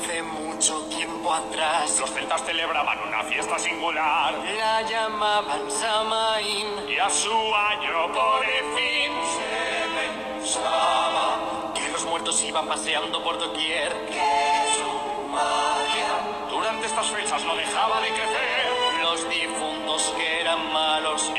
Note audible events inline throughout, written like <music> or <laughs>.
Hace mucho tiempo atrás Los celtas celebraban una fiesta singular la llamaban Samaín. y a su año por fin se pensaba Que los muertos iban paseando por doquier. Durante estas fechas no dejaba de crecer. Los difuntos que eran malos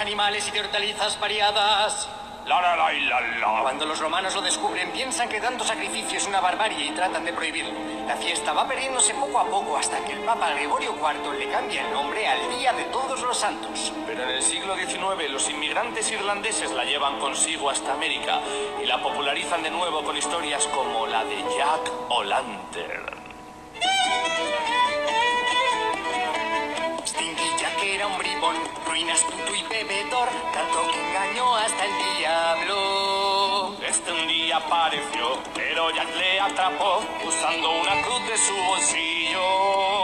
animales y de hortalizas variadas. la la la y la la. Cuando los romanos lo descubren, piensan que tanto sacrificio es una barbarie y tratan de prohibirlo. La fiesta va perdiéndose poco a poco hasta que el Papa Gregorio IV le cambia el nombre al Día de Todos los Santos. Pero en el siglo XIX los inmigrantes irlandeses la llevan consigo hasta América y la popularizan de nuevo con historias como la de Jack O'Lantern. Stinky Jack era un bribón, ruina astuto Apareció, pero Jack le atrapó usando una cruz de su bolsillo.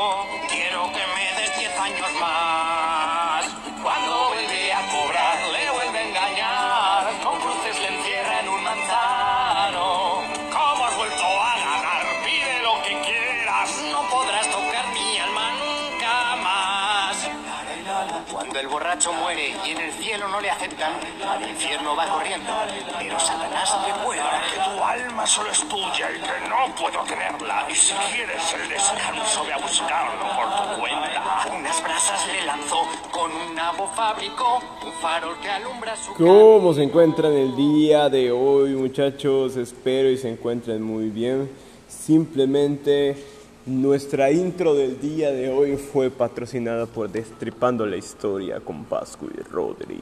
Muere y en el cielo no le aceptan, al infierno va corriendo. Pero Satanás recuerda Que tu alma solo es tuya y que no puedo tenerla. Y si quieres el descanso, ve a buscarlo por tu cuenta. unas brasas le lanzó, con un nabo fabricó un farol que alumbra su ¿Cómo se encuentran el día de hoy, muchachos? Espero y se encuentren muy bien. Simplemente nuestra intro del día de hoy fue patrocinada por Destripando la Historia con Pascu y Rodri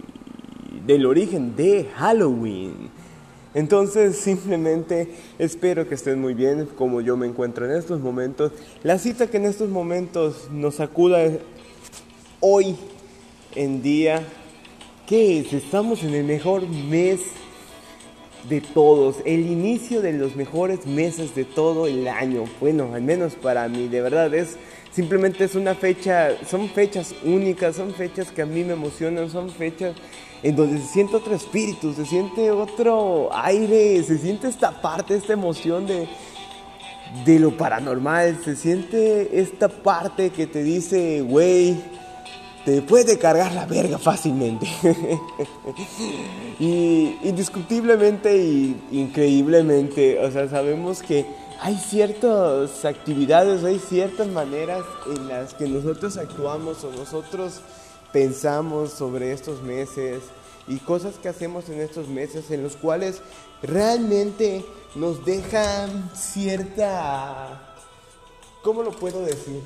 del origen de Halloween. Entonces simplemente espero que estén muy bien como yo me encuentro en estos momentos. La cita que en estos momentos nos sacuda hoy en día, ¿qué es? Estamos en el mejor mes de todos, el inicio de los mejores meses de todo el año. Bueno, al menos para mí, de verdad es simplemente es una fecha, son fechas únicas, son fechas que a mí me emocionan, son fechas en donde se siente otro espíritu, se siente otro aire, se siente esta parte, esta emoción de de lo paranormal, se siente esta parte que te dice, güey, te puede cargar la verga fácilmente. <laughs> y indiscutiblemente y increíblemente, o sea, sabemos que hay ciertas actividades, hay ciertas maneras en las que nosotros actuamos o nosotros pensamos sobre estos meses y cosas que hacemos en estos meses en los cuales realmente nos dejan cierta... ¿Cómo lo puedo decir?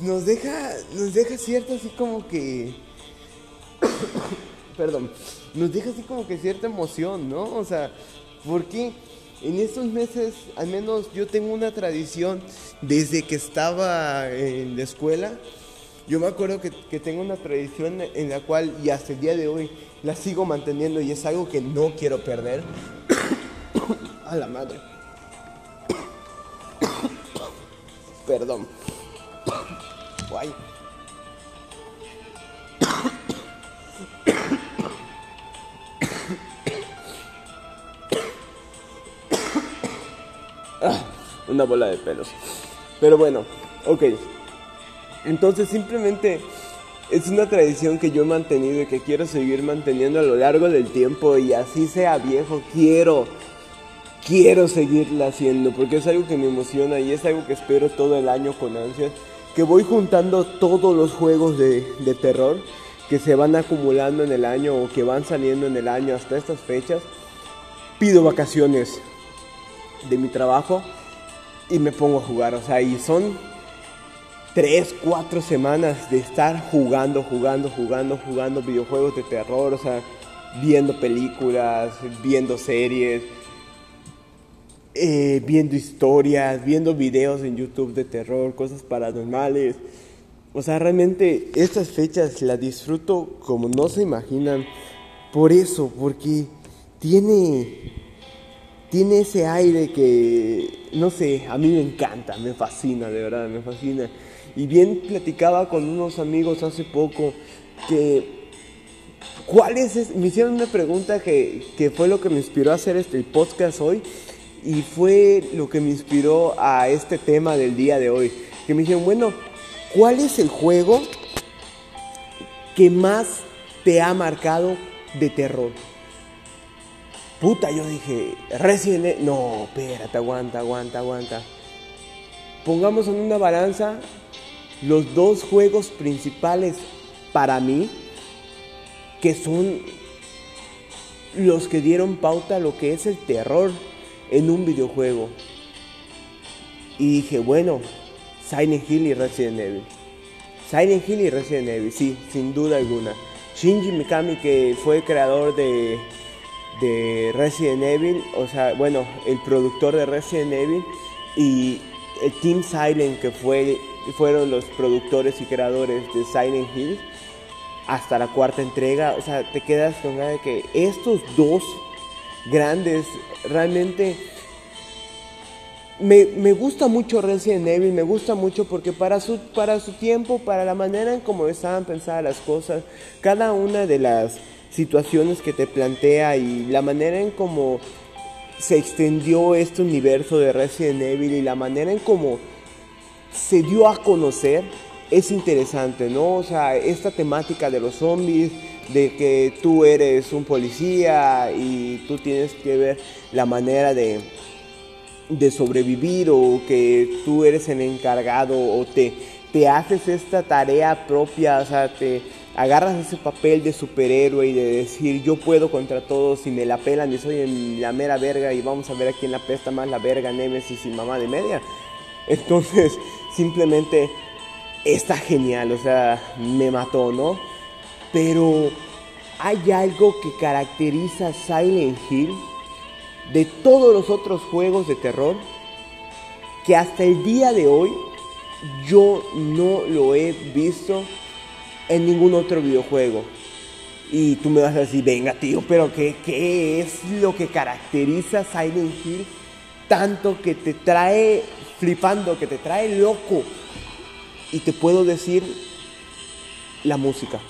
Nos deja, nos deja cierta así como que... <coughs> Perdón, nos deja así como que cierta emoción, ¿no? O sea, porque en estos meses, al menos yo tengo una tradición desde que estaba en la escuela. Yo me acuerdo que, que tengo una tradición en la cual, y hasta el día de hoy, la sigo manteniendo y es algo que no quiero perder. <coughs> A la madre. <coughs> Perdón. Guay. <coughs> Una bola de pelos. Pero bueno, ok. Entonces simplemente es una tradición que yo he mantenido y que quiero seguir manteniendo a lo largo del tiempo y así sea viejo, quiero, quiero seguirla haciendo porque es algo que me emociona y es algo que espero todo el año con ansias, que voy juntando todos los juegos de, de terror que se van acumulando en el año o que van saliendo en el año hasta estas fechas. Pido vacaciones de mi trabajo y me pongo a jugar, o sea, y son tres, cuatro semanas de estar jugando, jugando, jugando, jugando videojuegos de terror, o sea, viendo películas, viendo series, eh, viendo historias, viendo videos en YouTube de terror, cosas paranormales. O sea, realmente estas fechas las disfruto como no se imaginan. Por eso, porque tiene tiene ese aire que, no sé, a mí me encanta, me fascina, de verdad, me fascina. Y bien platicaba con unos amigos hace poco que ¿Cuál es? Me hicieron una pregunta que, que, fue lo que me inspiró a hacer este podcast hoy y fue lo que me inspiró a este tema del día de hoy. Que me dijeron, bueno, ¿cuál es el juego que más te ha marcado de terror? Puta, yo dije, Resident Evil. No, espérate, aguanta, aguanta, aguanta. Pongamos en una balanza los dos juegos principales para mí que son los que dieron pauta a lo que es el terror en un videojuego. Y dije, bueno, Silent Hill y Resident Evil. Silent Hill y Resident Evil, sí, sin duda alguna. Shinji Mikami, que fue creador de, de Resident Evil, o sea, bueno, el productor de Resident Evil, y el Team Silent, que fue, fueron los productores y creadores de Silent Hill hasta la cuarta entrega. O sea, te quedas con ganas de que estos dos grandes realmente... Me, me, gusta mucho Resident Evil, me gusta mucho porque para su, para su tiempo, para la manera en cómo estaban pensadas las cosas, cada una de las situaciones que te plantea y la manera en cómo se extendió este universo de Resident Evil y la manera en cómo se dio a conocer, es interesante, ¿no? O sea, esta temática de los zombies, de que tú eres un policía y tú tienes que ver la manera de, de sobrevivir o que tú eres el encargado o te, te haces esta tarea propia, o sea, te agarras ese papel de superhéroe y de decir yo puedo contra todos y me la pelan y soy la mera verga y vamos a ver a quién la pesta más la verga, Nemesis y mamá de media. Entonces, simplemente está genial, o sea, me mató, ¿no? Pero hay algo que caracteriza Silent Hill de todos los otros juegos de terror que hasta el día de hoy yo no lo he visto en ningún otro videojuego. Y tú me vas a decir, venga tío, pero ¿qué, qué es lo que caracteriza Silent Hill tanto que te trae flipando, que te trae loco? y te puedo decir la música.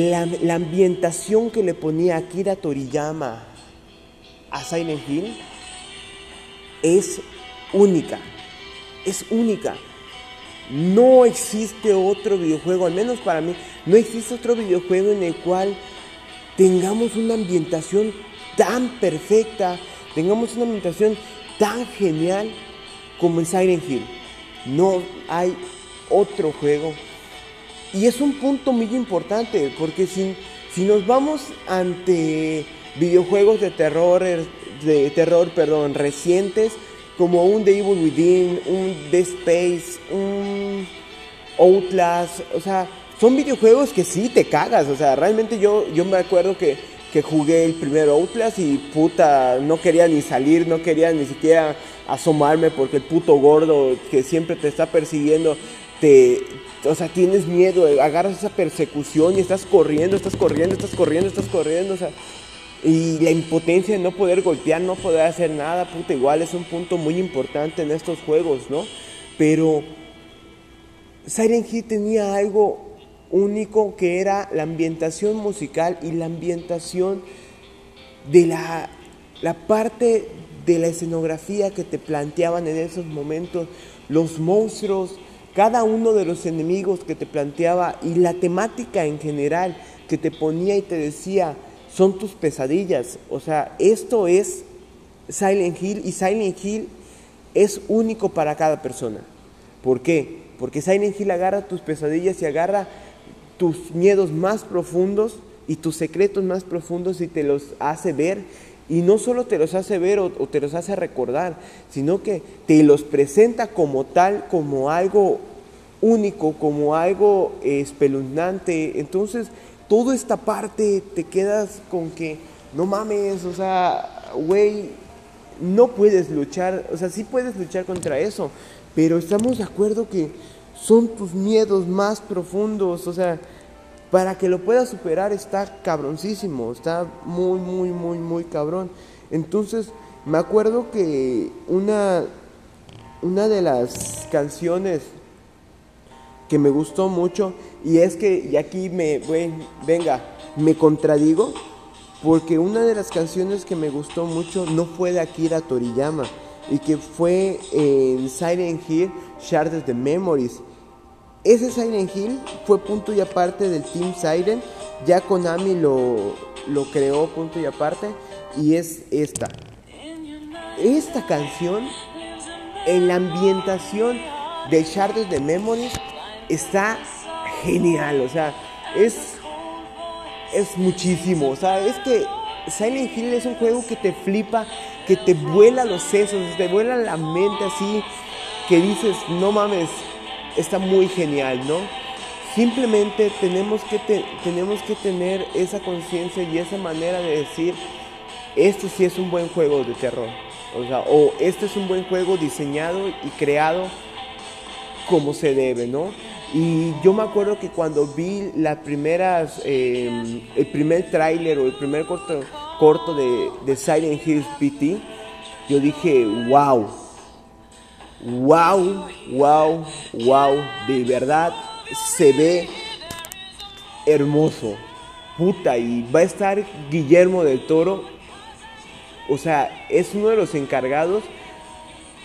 La, ambientación que le ponía Akira Toriyama a Silent Hill es única, es única. No existe otro videojuego, al menos para mí, no existe otro videojuego en el cual tengamos una ambientación tan perfecta, tengamos una ambientación tan genial como en Silent Hill. No hay otro juego. Y es un punto muy importante, porque si, si nos vamos ante videojuegos de terror, de terror, perdón, recientes, como un The Evil Within, un The Space, un Outlast, o sea, son videojuegos que sí te cagas, o sea, realmente yo, yo me acuerdo que, que jugué el primer Outlast y puta, no quería ni salir, no quería ni siquiera asomarme porque el puto gordo que siempre te está persiguiendo te, o sea, tienes miedo, agarras esa persecución y estás corriendo, estás corriendo, estás corriendo, estás corriendo, o sea, y la impotencia de no poder golpear, no poder hacer nada, puta, igual es un punto muy importante en estos juegos, ¿no? Pero Siren Hill tenía algo único que era la ambientación musical y la ambientación de la, la parte de la escenografía que te planteaban en esos momentos, los monstruos, cada uno de los enemigos que te planteaba y la temática en general que te ponía y te decía, son tus pesadillas. O sea, esto es Silent Hill y Silent Hill es único para cada persona. ¿Por qué? Porque Silent Hill agarra tus pesadillas y agarra tus miedos más profundos y tus secretos más profundos y te los hace ver y no solo te los hace ver o, te los hace recordar, sino que te los presenta como tal, como algo único, como algo espeluznante. Entonces, toda esta parte te quedas con que, no mames, o sea, güey, no puedes luchar, o sea, sí puedes luchar contra eso, pero estamos de acuerdo que son tus miedos más profundos, o sea, para que lo pueda superar está cabroncísimo, está muy, muy, muy, muy cabrón. Entonces, me acuerdo que una, una de las canciones que me gustó mucho, y es que, y aquí me, venga, me contradigo, porque una de las canciones que me gustó mucho no fue de Akira Toriyama, y que fue en Silent Hill Shards the Memories. Ese Silent Hill fue punto y aparte del Team Siren, ya Konami lo, lo creó punto y aparte, y es esta. Esta canción, en la ambientación de Shards the Memories, está genial, o sea, es, es muchísimo, o sea, es que Silent Hill es un juego que te flipa, que te vuela los sesos, te vuela la mente así, que dices, no mames, está muy genial, ¿no? Simplemente tenemos que, tenemos que tener esa conciencia y esa manera de decir, este sí es un buen juego de terror. O sea, o este es un buen juego diseñado y creado como se debe, ¿no? Y yo me acuerdo que cuando vi las primeras, em, el primer tráiler o el primer corto, corto de, de Silent Hills PT, yo dije, wow, wow, wow, wow, de verdad se ve hermoso. Puta, y va a estar Guillermo del Toro. O sea, es uno de los encargados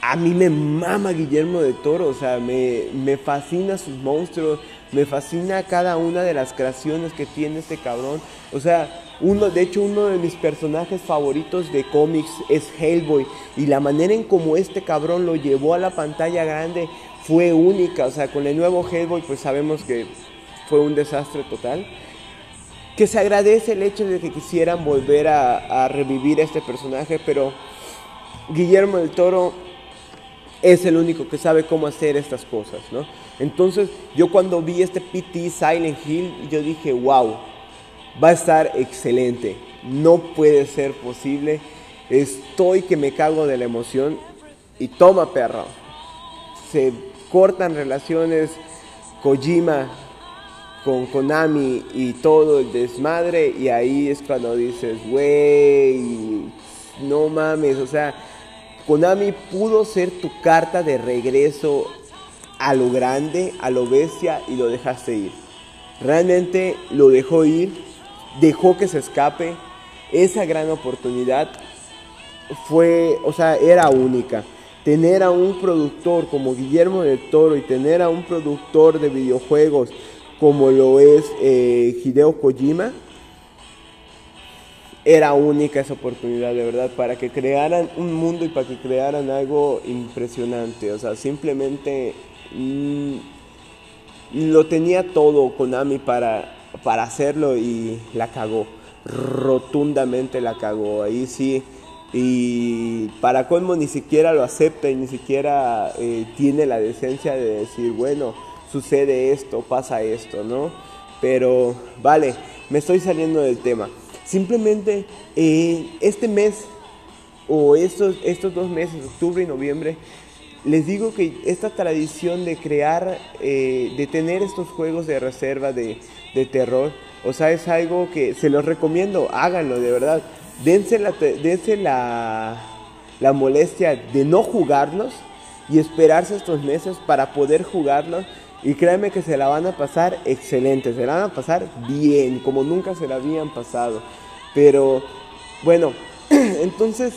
a mí me mama Guillermo de Toro, o sea, me, me, fascina sus monstruos, me fascina cada una de las creaciones que tiene este cabrón. O sea, uno, de hecho, uno de mis personajes favoritos de cómics es Hellboy. Y la manera en como este cabrón lo llevó a la pantalla grande fue única. O sea, con el nuevo Hellboy, pues sabemos que fue un desastre total. Que se agradece el hecho de que quisieran volver a, revivir este personaje, pero Guillermo del Toro es el único que sabe cómo hacer estas cosas, ¿no? Entonces, yo cuando vi este PT Silent Hill, yo dije, wow, va a estar excelente, no puede ser posible, estoy que me cago de la emoción. Y toma perro, se cortan relaciones Kojima con Konami y todo el desmadre y ahí es cuando dices, güey, no mames, o sea, Konami pudo ser tu carta de regreso a lo grande, a lo bestia y lo dejaste ir. Realmente lo dejó ir, dejó que se escape. Esa gran oportunidad fue, o sea, era única. Tener a un productor como Guillermo del Toro y tener a un productor de videojuegos como lo es eh, Hideo Kojima, era única esa oportunidad, de verdad, para que crearan un mundo y para que crearan algo impresionante. O sea, simplemente mm, lo tenía todo Konami para, para hacerlo y la cagó. Rotundamente la cagó. Ahí sí. Y para colmo ni siquiera lo acepta y ni siquiera eh, tiene la decencia de decir, bueno, sucede esto, pasa esto, ¿no? Pero, vale, me estoy saliendo del tema. Simplemente eh, este mes o estos, estos dos meses, octubre y noviembre, les digo que esta tradición de crear, eh, de tener estos juegos de reserva de, terror, o sea, es algo que se los recomiendo, háganlo de verdad. Dense la, dense la, la molestia de no jugarlos y esperarse estos meses para poder jugarlos y créanme que se la van a pasar excelente, se la van a pasar bien, como nunca se la habían pasado. Pero bueno, <clears throat> entonces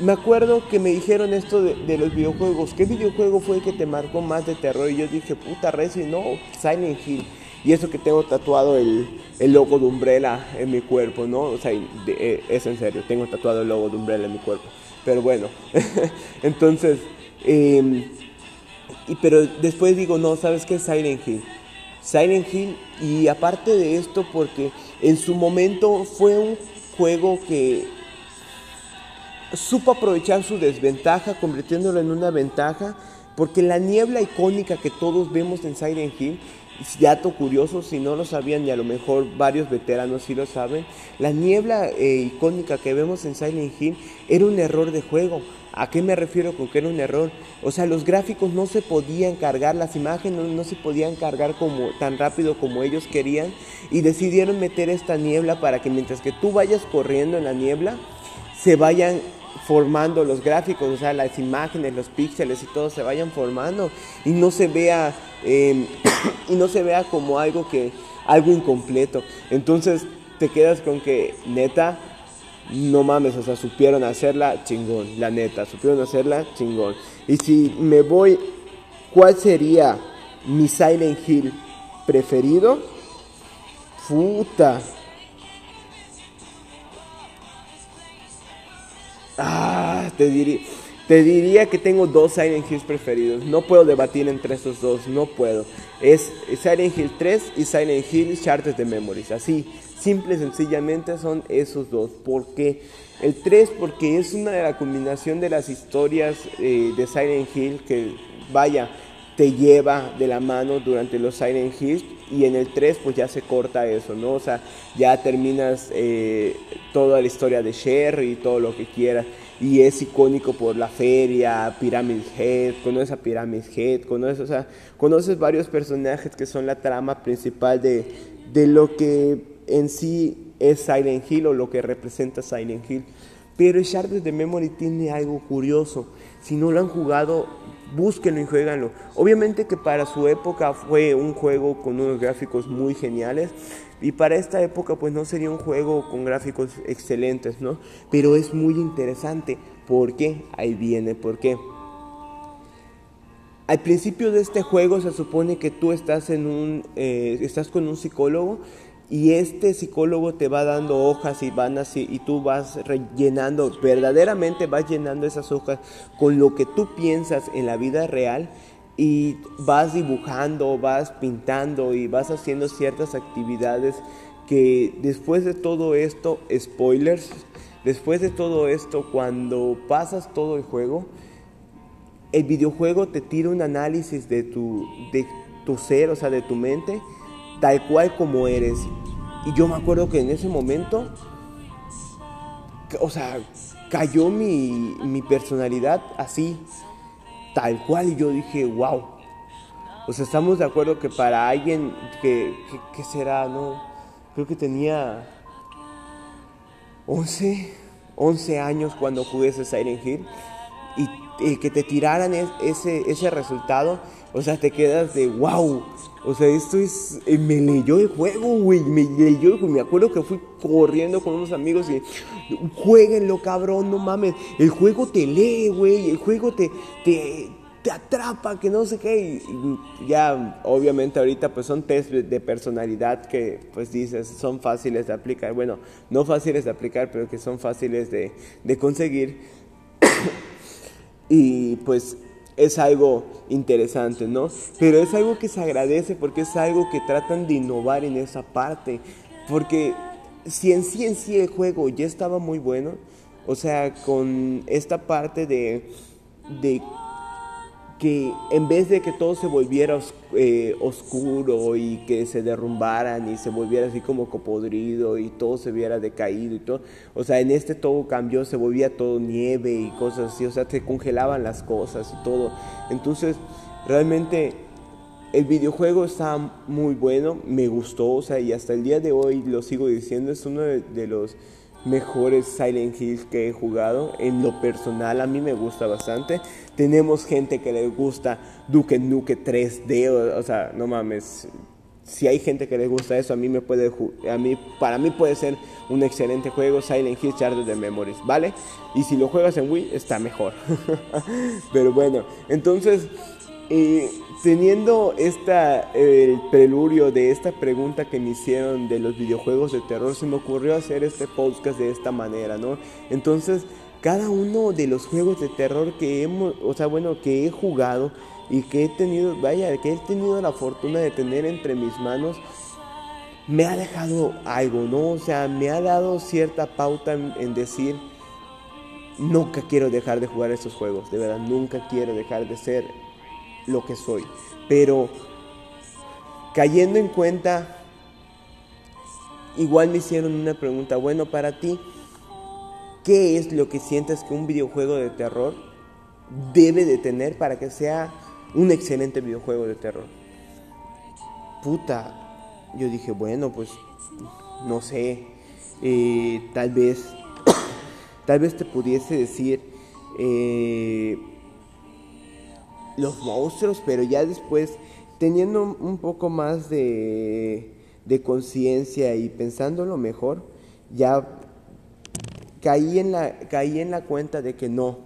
me acuerdo que me dijeron esto de, los videojuegos. ¿Qué videojuego fue el que te marcó más de terror? Y yo dije, puta Resi, no, Silent Hill. Y eso que tengo tatuado el, logo de Umbrella en mi cuerpo, ¿no? O sea, eh, es en serio, tengo tatuado el logo de Umbrella en mi cuerpo. Pero bueno, <laughs> entonces, y, pero después digo, no, ¿sabes qué Silent Hill? Silent Hill, y aparte de esto, porque en su momento fue un juego que supo aprovechar su desventaja, convirtiéndolo en una ventaja, porque la niebla icónica que todos vemos en Silent Hill dato curioso, si no lo sabían y a lo mejor varios veteranos sí lo saben, la niebla eh, icónica que vemos en Silent Hill era un error de juego. ¿A qué me refiero con que era un error? O sea, los gráficos no se podían cargar, las imágenes no, se podían cargar como, tan rápido como ellos querían y decidieron meter esta niebla para que mientras que tú vayas corriendo en la niebla, se vayan formando los gráficos, o sea, las imágenes, los píxeles y todo se vayan formando y no se vea em, <coughs> y no se vea como algo que algo incompleto. Entonces te quedas con que neta no mames, o sea, supieron hacerla chingón, la neta, supieron hacerla chingón. Y si me voy, ¿cuál sería mi Silent Hill preferido? Puta. Ah, te diría, que tengo dos Silent Hills preferidos. No puedo debatir entre estos dos, no puedo. Es Silent Hill 3 y Silent Hill Shards de Memories. Así, simple y sencillamente son esos dos. ¿Por qué? El 3 porque es una de la combinación de las historias eh, de Silent Hill que, vaya, te lleva de la mano durante los Silent Hills y en el 3 pues ya se corta eso, ¿no? O sea, ya terminas eh, toda la historia de Sherry y todo lo que quieras y es icónico por la feria, Pyramid Head, conoces a Pyramid Head, conoces, o sea, conoces varios personajes que son la trama principal de, de lo que en sí es Silent Hill o lo que representa Silent Hill. Pero Shards de Memory tiene algo curioso. Si no lo han jugado, búsquenlo y jueganlo. Obviamente que para su época fue un juego con unos gráficos muy geniales. Y para esta época pues no sería un juego con gráficos excelentes, ¿no? Pero es muy interesante. ¿Por qué? Ahí viene, ¿por qué? Al principio de este juego se supone que tú estás, en un, eh, estás con un psicólogo y este psicólogo te va dando hojas y van así y tú vas rellenando, verdaderamente vas llenando esas hojas con lo que tú piensas en la vida real y vas dibujando, vas pintando y vas haciendo ciertas actividades que después de todo esto, spoilers, después de todo esto, cuando pasas todo el juego, el videojuego te tira un análisis de tu, de tu ser, o sea, de tu mente, tal cual como eres. Y yo me acuerdo que en ese momento, o sea, cayó mi, mi personalidad así, tal cual. Y yo dije, wow. O sea, estamos de acuerdo que para alguien que, será, ¿no? Creo que tenía 11, 11 años cuando jugué ese Siren Hill. El que te tiraran ese, ese resultado, o sea, te quedas de wow. O sea, esto es. Eh, me leyó el juego, güey. Me leyó el Me acuerdo que fui corriendo con unos amigos y. Jueguenlo, cabrón, no mames. El juego te lee, güey. El juego te, te, te atrapa, que no sé qué. Y ya, obviamente, ahorita, pues son test de personalidad que, pues dices, son fáciles de aplicar. Bueno, no fáciles de aplicar, pero que son fáciles de, de conseguir. <coughs> y pues es algo interesante, ¿no? Pero es algo que se agradece porque es algo que tratan de innovar en esa parte. Porque si en sí en sí el juego ya estaba muy bueno, o sea, con esta parte de, de que en vez de que todo se volviera eh, oscuro y que se derrumbaran y se volviera así como copodrido y todo se viera decaído y todo, o sea, en este todo cambió, se volvía todo nieve y cosas así, o sea, se congelaban las cosas y todo. Entonces, realmente el videojuego está muy bueno, me gustó, o sea, y hasta el día de hoy lo sigo diciendo, es uno de los mejores Silent Hills que he jugado. En lo personal a mí me gusta bastante. Tenemos gente que le gusta Duke Nuke 3D, o, sea, no mames. Si hay gente que le gusta eso, a mí me puede a mí para mí puede ser un excelente juego Silent Hill Shards de Memories, ¿vale? Y si lo juegas en Wii está mejor. <laughs> Pero bueno, entonces eh, teniendo esta, el prelurio de esta pregunta que me hicieron de los videojuegos de terror, se me ocurrió hacer este podcast de esta manera, ¿no? Entonces, cada uno de los juegos de terror que hemos, o sea, bueno, que he jugado y que he tenido, vaya, que he tenido la fortuna de tener entre mis manos, me ha dejado algo, ¿no? O sea, me ha dado cierta pauta en, en decir, nunca quiero dejar de jugar estos juegos, de verdad, nunca quiero dejar de ser lo que soy. Pero cayendo en cuenta, igual me hicieron una pregunta, bueno, para ti, ¿qué es lo que sientes que un videojuego de terror debe de tener para que sea un excelente videojuego de terror? Puta, yo dije, bueno, pues no sé, eh, tal vez, <coughs> tal vez te pudiese decir eh, los monstruos, pero ya después, teniendo un poco más de, de conciencia y pensándolo mejor, ya caí en la, caí en la cuenta de que no.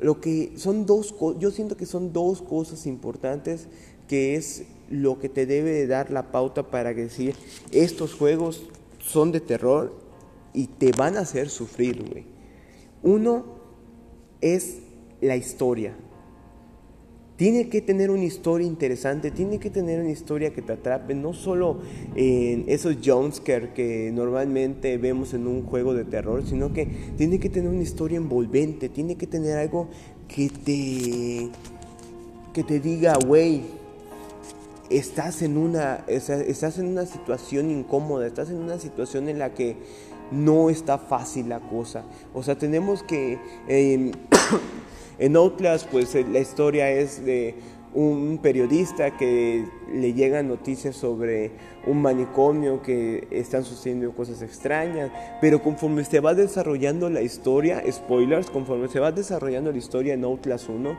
Lo que son dos yo siento que son dos cosas importantes que es lo que te debe de dar la pauta para decir estos juegos son de terror y te van a hacer sufrir. Uno es la historia. Tiene que tener una historia interesante, tiene que tener una historia que te atrape, no solo en esos jumpscares que normalmente vemos en un juego de terror, sino que tiene que tener una historia envolvente, tiene que tener algo que te, que te diga, güey, estás en una, estás en una situación incómoda, estás en una situación en la que no está fácil la cosa. O sea, tenemos que... <coughs> en Outlast, pues eh, la historia es de un periodista que le llegan noticias sobre un manicomio que están sucediendo cosas extrañas, pero conforme se va desarrollando la historia, spoilers, conforme se va desarrollando la historia en Outlast 1,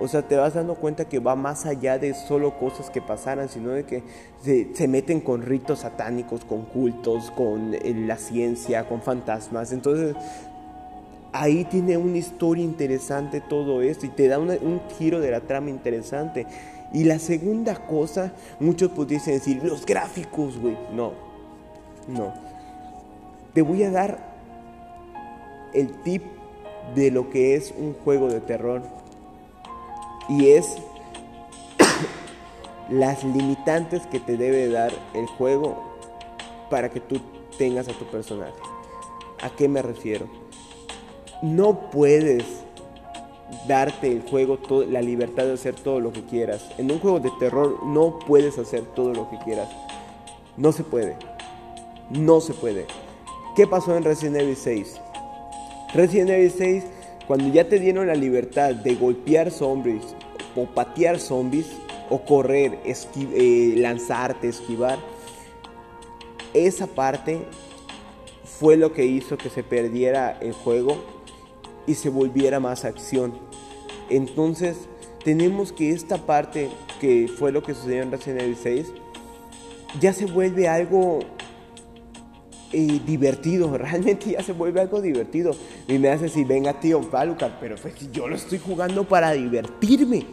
o sea, te vas dando cuenta que va más allá de solo cosas que pasaran, sino de que se, meten con ritos satánicos, con cultos, con eh, la ciencia, con fantasmas, entonces ahí tiene una historia interesante todo esto y te da un giro de la trama interesante. Y la segunda cosa, muchos pudiesen decir, los gráficos, güey. No, no. Te voy a dar el tip de lo que es un juego de terror. Y es <coughs> las limitantes que te debe dar el juego para que tú tengas a tu personaje. ¿A qué me refiero? No puedes darte el juego la libertad de hacer todo lo que quieras. En un juego de terror no puedes hacer todo lo que quieras. No se puede. No se puede. ¿Qué pasó en Resident Evil 6? Resident Evil 6, cuando ya te dieron la libertad de golpear zombies o patear zombies o correr, eh, lanzarte, esquivar, esa parte fue lo que hizo que se perdiera el juego y se volviera más acción. Entonces, tenemos que esta parte, que fue lo que sucedió en Resident Evil 6, ya se vuelve algo eh, divertido, <laughs> realmente ya se vuelve algo divertido. Y me hace decir, venga tío, Palucar, pero pues, yo lo estoy jugando para divertirme,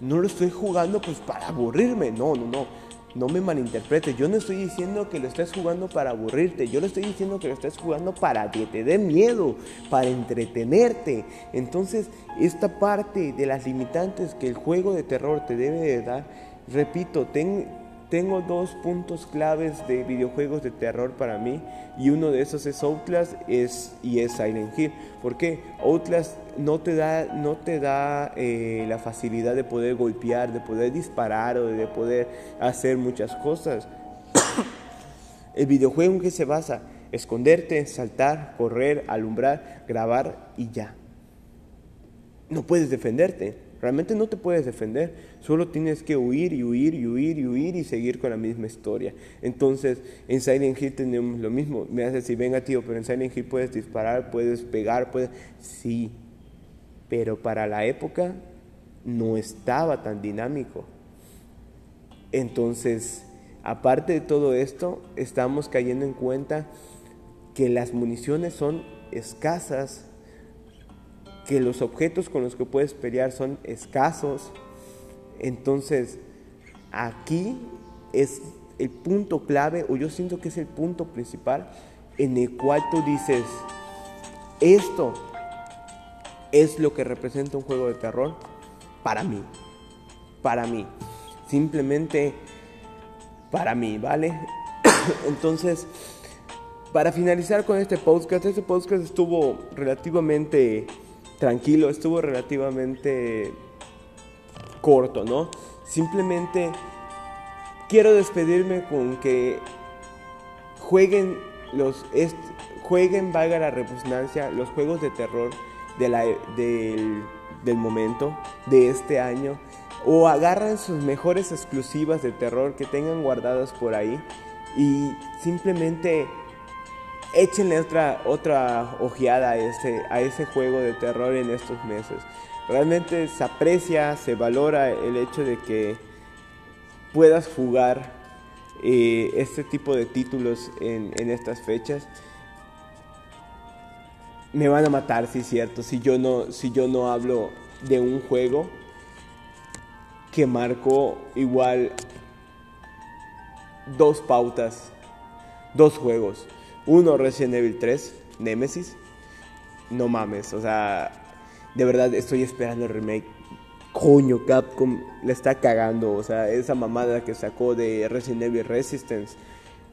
no lo estoy jugando pues para aburrirme, no, no, no no me malinterpretes, yo no estoy diciendo que lo estés jugando para aburrirte, yo le estoy diciendo que lo estés jugando para que te dé miedo, para entretenerte. Entonces, esta parte de las limitantes que el juego de terror te debe de dar, repito, ten, tengo dos puntos claves de videojuegos de terror para mí y uno de esos es Outlast es, y es Silent Hill. ¿Por qué? Outlast no te da, no te da eh, la facilidad de poder golpear, de poder disparar o de poder hacer muchas cosas. <coughs> El videojuego en que se basa, esconderte, saltar, correr, alumbrar, grabar y ya. No puedes defenderte. Realmente no te puedes defender, solo tienes que huir y huir y huir y huir y seguir con la misma historia. Entonces, en Silent Hill tenemos lo mismo. Me hace decir, venga tío, pero en Silent Hill puedes disparar, puedes pegar, puedes... Sí, pero para la época no estaba tan dinámico. Entonces, aparte de todo esto, estamos cayendo en cuenta que las municiones son escasas que los objetos con los que puedes pelear son escasos. Entonces, aquí es el punto clave, o yo siento que es el punto principal, en el cual tú dices, esto es lo que representa un juego de terror para mí, para mí, simplemente para mí, ¿vale? <coughs> Entonces, para finalizar con este podcast, este podcast estuvo relativamente tranquilo, estuvo relativamente corto, ¿no? Simplemente quiero despedirme con que jueguen los jueguen valga la repugnancia los juegos de terror la, del, del momento de este año o agarran sus mejores exclusivas de terror que tengan guardadas por ahí y simplemente échenle otra, otra ojeada a ese, a ese juego de terror en estos meses. Realmente se aprecia, se valora el hecho de que puedas jugar eh, este tipo de títulos en, estas fechas. Me van a matar, sí es cierto, si yo no, si yo no hablo de un juego que marcó igual dos pautas, dos juegos. Uno Resident Evil 3, Nemesis. No mames, o sea, de verdad estoy esperando el remake. Coño, Capcom le está cagando, o sea, esa mamada que sacó de Resident Evil Resistance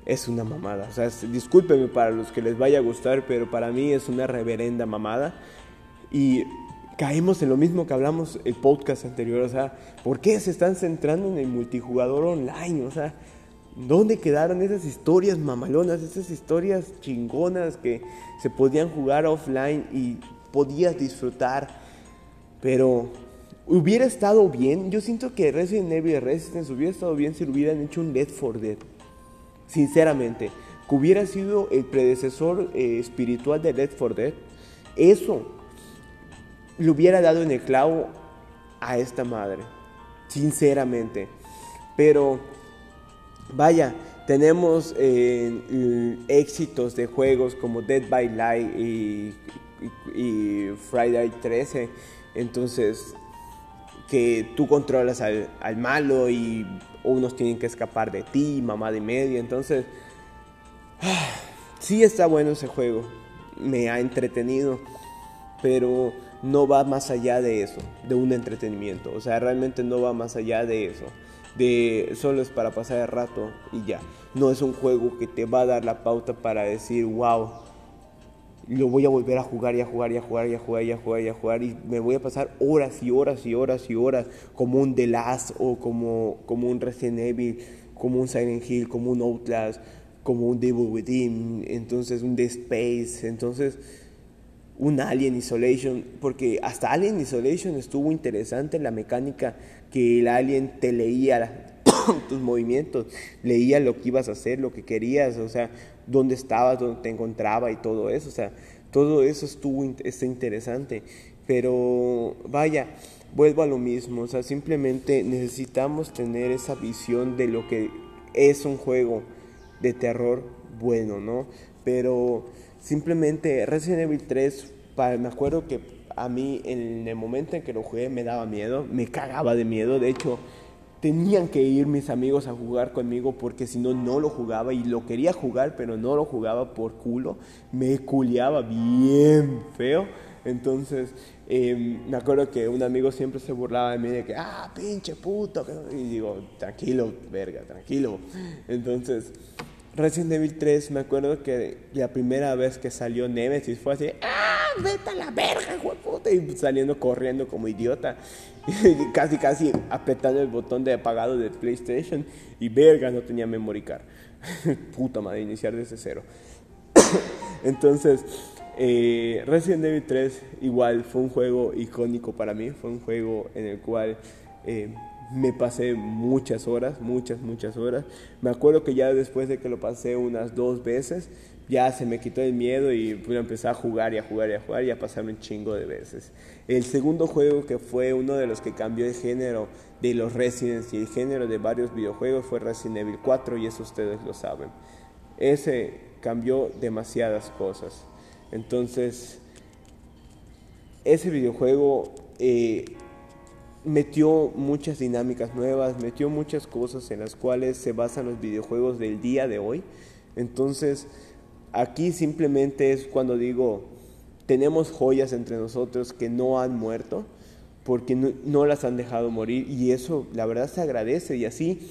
es una mamada. O sea, discúlpenme para los que les vaya a gustar, pero para mí es una reverenda mamada. Y caemos en lo mismo que hablamos el podcast anterior, o sea, ¿por qué se están centrando en el multijugador online? O sea, ¿dónde quedaron esas historias mamalonas, esas historias chingonas que se podían jugar offline y podías disfrutar? Pero hubiera estado bien, yo siento que Resident Evil Resistance hubiera estado bien si hubieran hecho un Dead for Dead, sinceramente, que hubiera sido el predecesor eh, espiritual de Dead for Dead, eso le hubiera dado en el clavo a esta madre, sinceramente. Pero, vaya, tenemos eh, éxitos de juegos como Dead by Light y, Friday 13, entonces que tú controlas al, al, malo y unos tienen que escapar de ti, mamá de media, entonces sí está bueno ese juego, me ha entretenido, pero no va más allá de eso, de un entretenimiento. O sea, realmente no va más allá de eso. De solo es para pasar el rato y ya. No es un juego que te va a dar la pauta para decir, wow, lo voy a volver a jugar y a jugar y a jugar y a jugar y a jugar y a jugar y me voy a pasar horas y horas y horas y horas como un The Last o como, como un Resident Evil, como un Silent Hill, como un Outlast, como un Devil Within, entonces un The Space, entonces un Alien Isolation, porque hasta Alien Isolation estuvo interesante la mecánica que el alien te leía <coughs> tus movimientos, leía lo que ibas a hacer, lo que querías, o sea, dónde estabas, dónde te encontraba y todo eso, o sea, todo eso estuvo interesante, pero vaya, vuelvo a lo mismo, o sea, simplemente necesitamos tener esa visión de lo que es un juego de terror bueno, ¿no? Pero Simplemente Resident Evil 3, me acuerdo que a mí en el momento en que lo jugué me daba miedo, me cagaba de miedo, de hecho tenían que ir mis amigos a jugar conmigo porque si no, no lo jugaba y lo quería jugar, pero no lo jugaba por culo, me culiaba bien feo. Entonces, em, me acuerdo que un amigo siempre se burlaba de mí de que, ah, pinche puto. Y digo, tranquilo, verga, tranquilo. Entonces, Resident Evil 3, me acuerdo que la primera vez que salió Nemesis fue así, ¡ah! ¡Vete a la verga, puta! Y saliendo corriendo como idiota. <laughs> Y casi, casi apretando el botón de apagado de PlayStation. Y verga, no tenía memory card. <laughs> Puta madre, iniciar desde cero. <coughs> Entonces, eh, Resident Evil 3 igual fue un juego icónico para mí. Fue un juego en el cual. Eh, me pasé muchas horas, muchas, muchas horas. Me acuerdo que ya después de que lo pasé unas dos veces, ya se me quitó el miedo y pude empezar a jugar y a jugar y a jugar y a pasarme un chingo de veces. El segundo juego que fue uno de los que cambió el género de los Residents y el género de varios videojuegos fue Resident Evil 4 y eso ustedes lo saben. Ese cambió demasiadas cosas. Entonces, ese videojuego eh, metió muchas dinámicas nuevas, metió muchas cosas en las cuales se basan los videojuegos del día de hoy. Entonces, aquí simplemente es cuando digo, tenemos joyas entre nosotros que no han muerto porque no, las han dejado morir y eso la verdad se agradece y así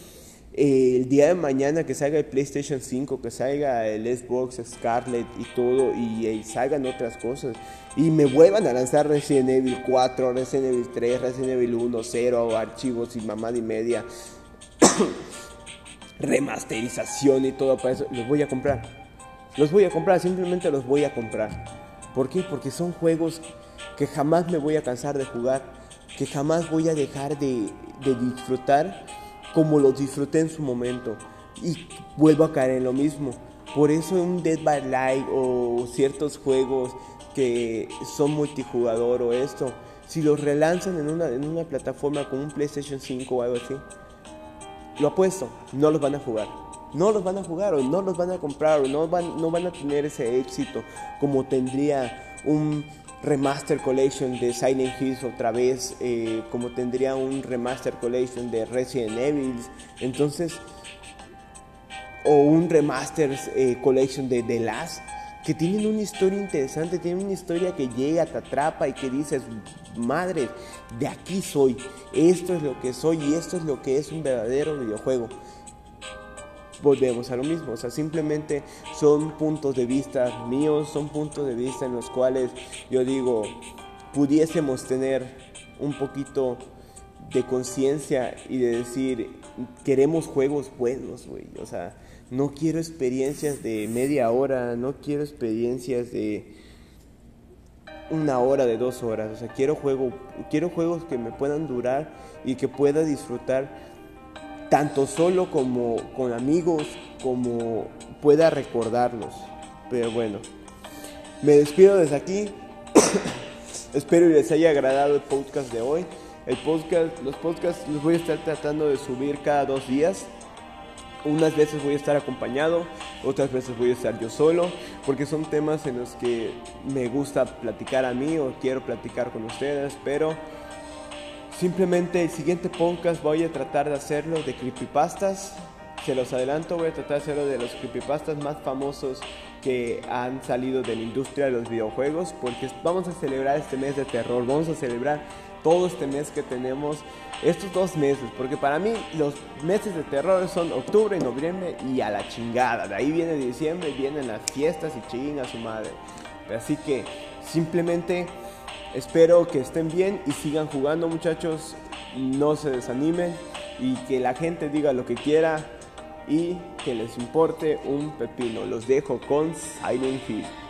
eh, el día de mañana que salga el PlayStation 5, que salga el Xbox Scarlet y todo y, y salgan otras cosas y me vuelvan a lanzar Resident Evil 4, Resident Evil 3, Resident Evil 1, 0, archivos y mamada y media. <coughs> remasterización y todo para eso, los voy a comprar. Los voy a comprar, simplemente los voy a comprar. ¿Por qué? Porque son juegos que jamás me voy a cansar de jugar, que jamás voy a dejar de, de disfrutar como los disfruté en su momento. Y vuelvo a caer en lo mismo. Por eso un Dead by Light o ciertos juegos que son multijugador o esto, si los relanzan en una, en una plataforma como un PlayStation 5 o algo así, lo apuesto, no los van a jugar. No los van a jugar o no los van a comprar o no van, no van a tener ese éxito como tendría un remaster collection de Silent Hills otra vez, eh, como tendría un remaster collection de Resident Evil. Entonces, o un remaster eh, collection de The Last que tienen una historia interesante, tienen una historia que llega, te atrapa y que dices, madre, de aquí soy, esto es lo que soy y esto es lo que es un verdadero videojuego. Volvemos a lo mismo, o sea, simplemente son puntos de vista míos, son puntos de vista en los cuales yo digo, pudiésemos tener un poquito de conciencia y de decir, queremos juegos buenos, güey, o sea, no quiero experiencias de media hora, no quiero experiencias de una hora, de dos horas. O sea, quiero, juego, quiero juegos que me puedan durar y que pueda disfrutar tanto solo como con amigos, como pueda recordarlos. Pero bueno, me despido desde aquí. <coughs> Espero que les haya agradado el podcast de hoy. El podcast, los podcasts los voy a estar tratando de subir cada dos días. Unas veces voy a estar acompañado, otras veces voy a estar yo solo, porque son temas en los que me gusta platicar a mí o quiero platicar con ustedes, pero simplemente el siguiente podcast voy a tratar de hacerlo de creepypastas. Se los adelanto, voy a tratar de hacerlo de los creepypastas más famosos que han salido de la industria de los videojuegos, porque vamos a celebrar este mes de terror, vamos a celebrar todo este mes que tenemos, estos dos meses, porque para mí los meses de terror son octubre, noviembre y a la chingada. De ahí viene diciembre, vienen las fiestas y chinga su madre. Así que simplemente espero que estén bien y sigan jugando muchachos, no se desanimen y que la gente diga lo que quiera y que les importe un pepino. Los dejo con Silent Hill.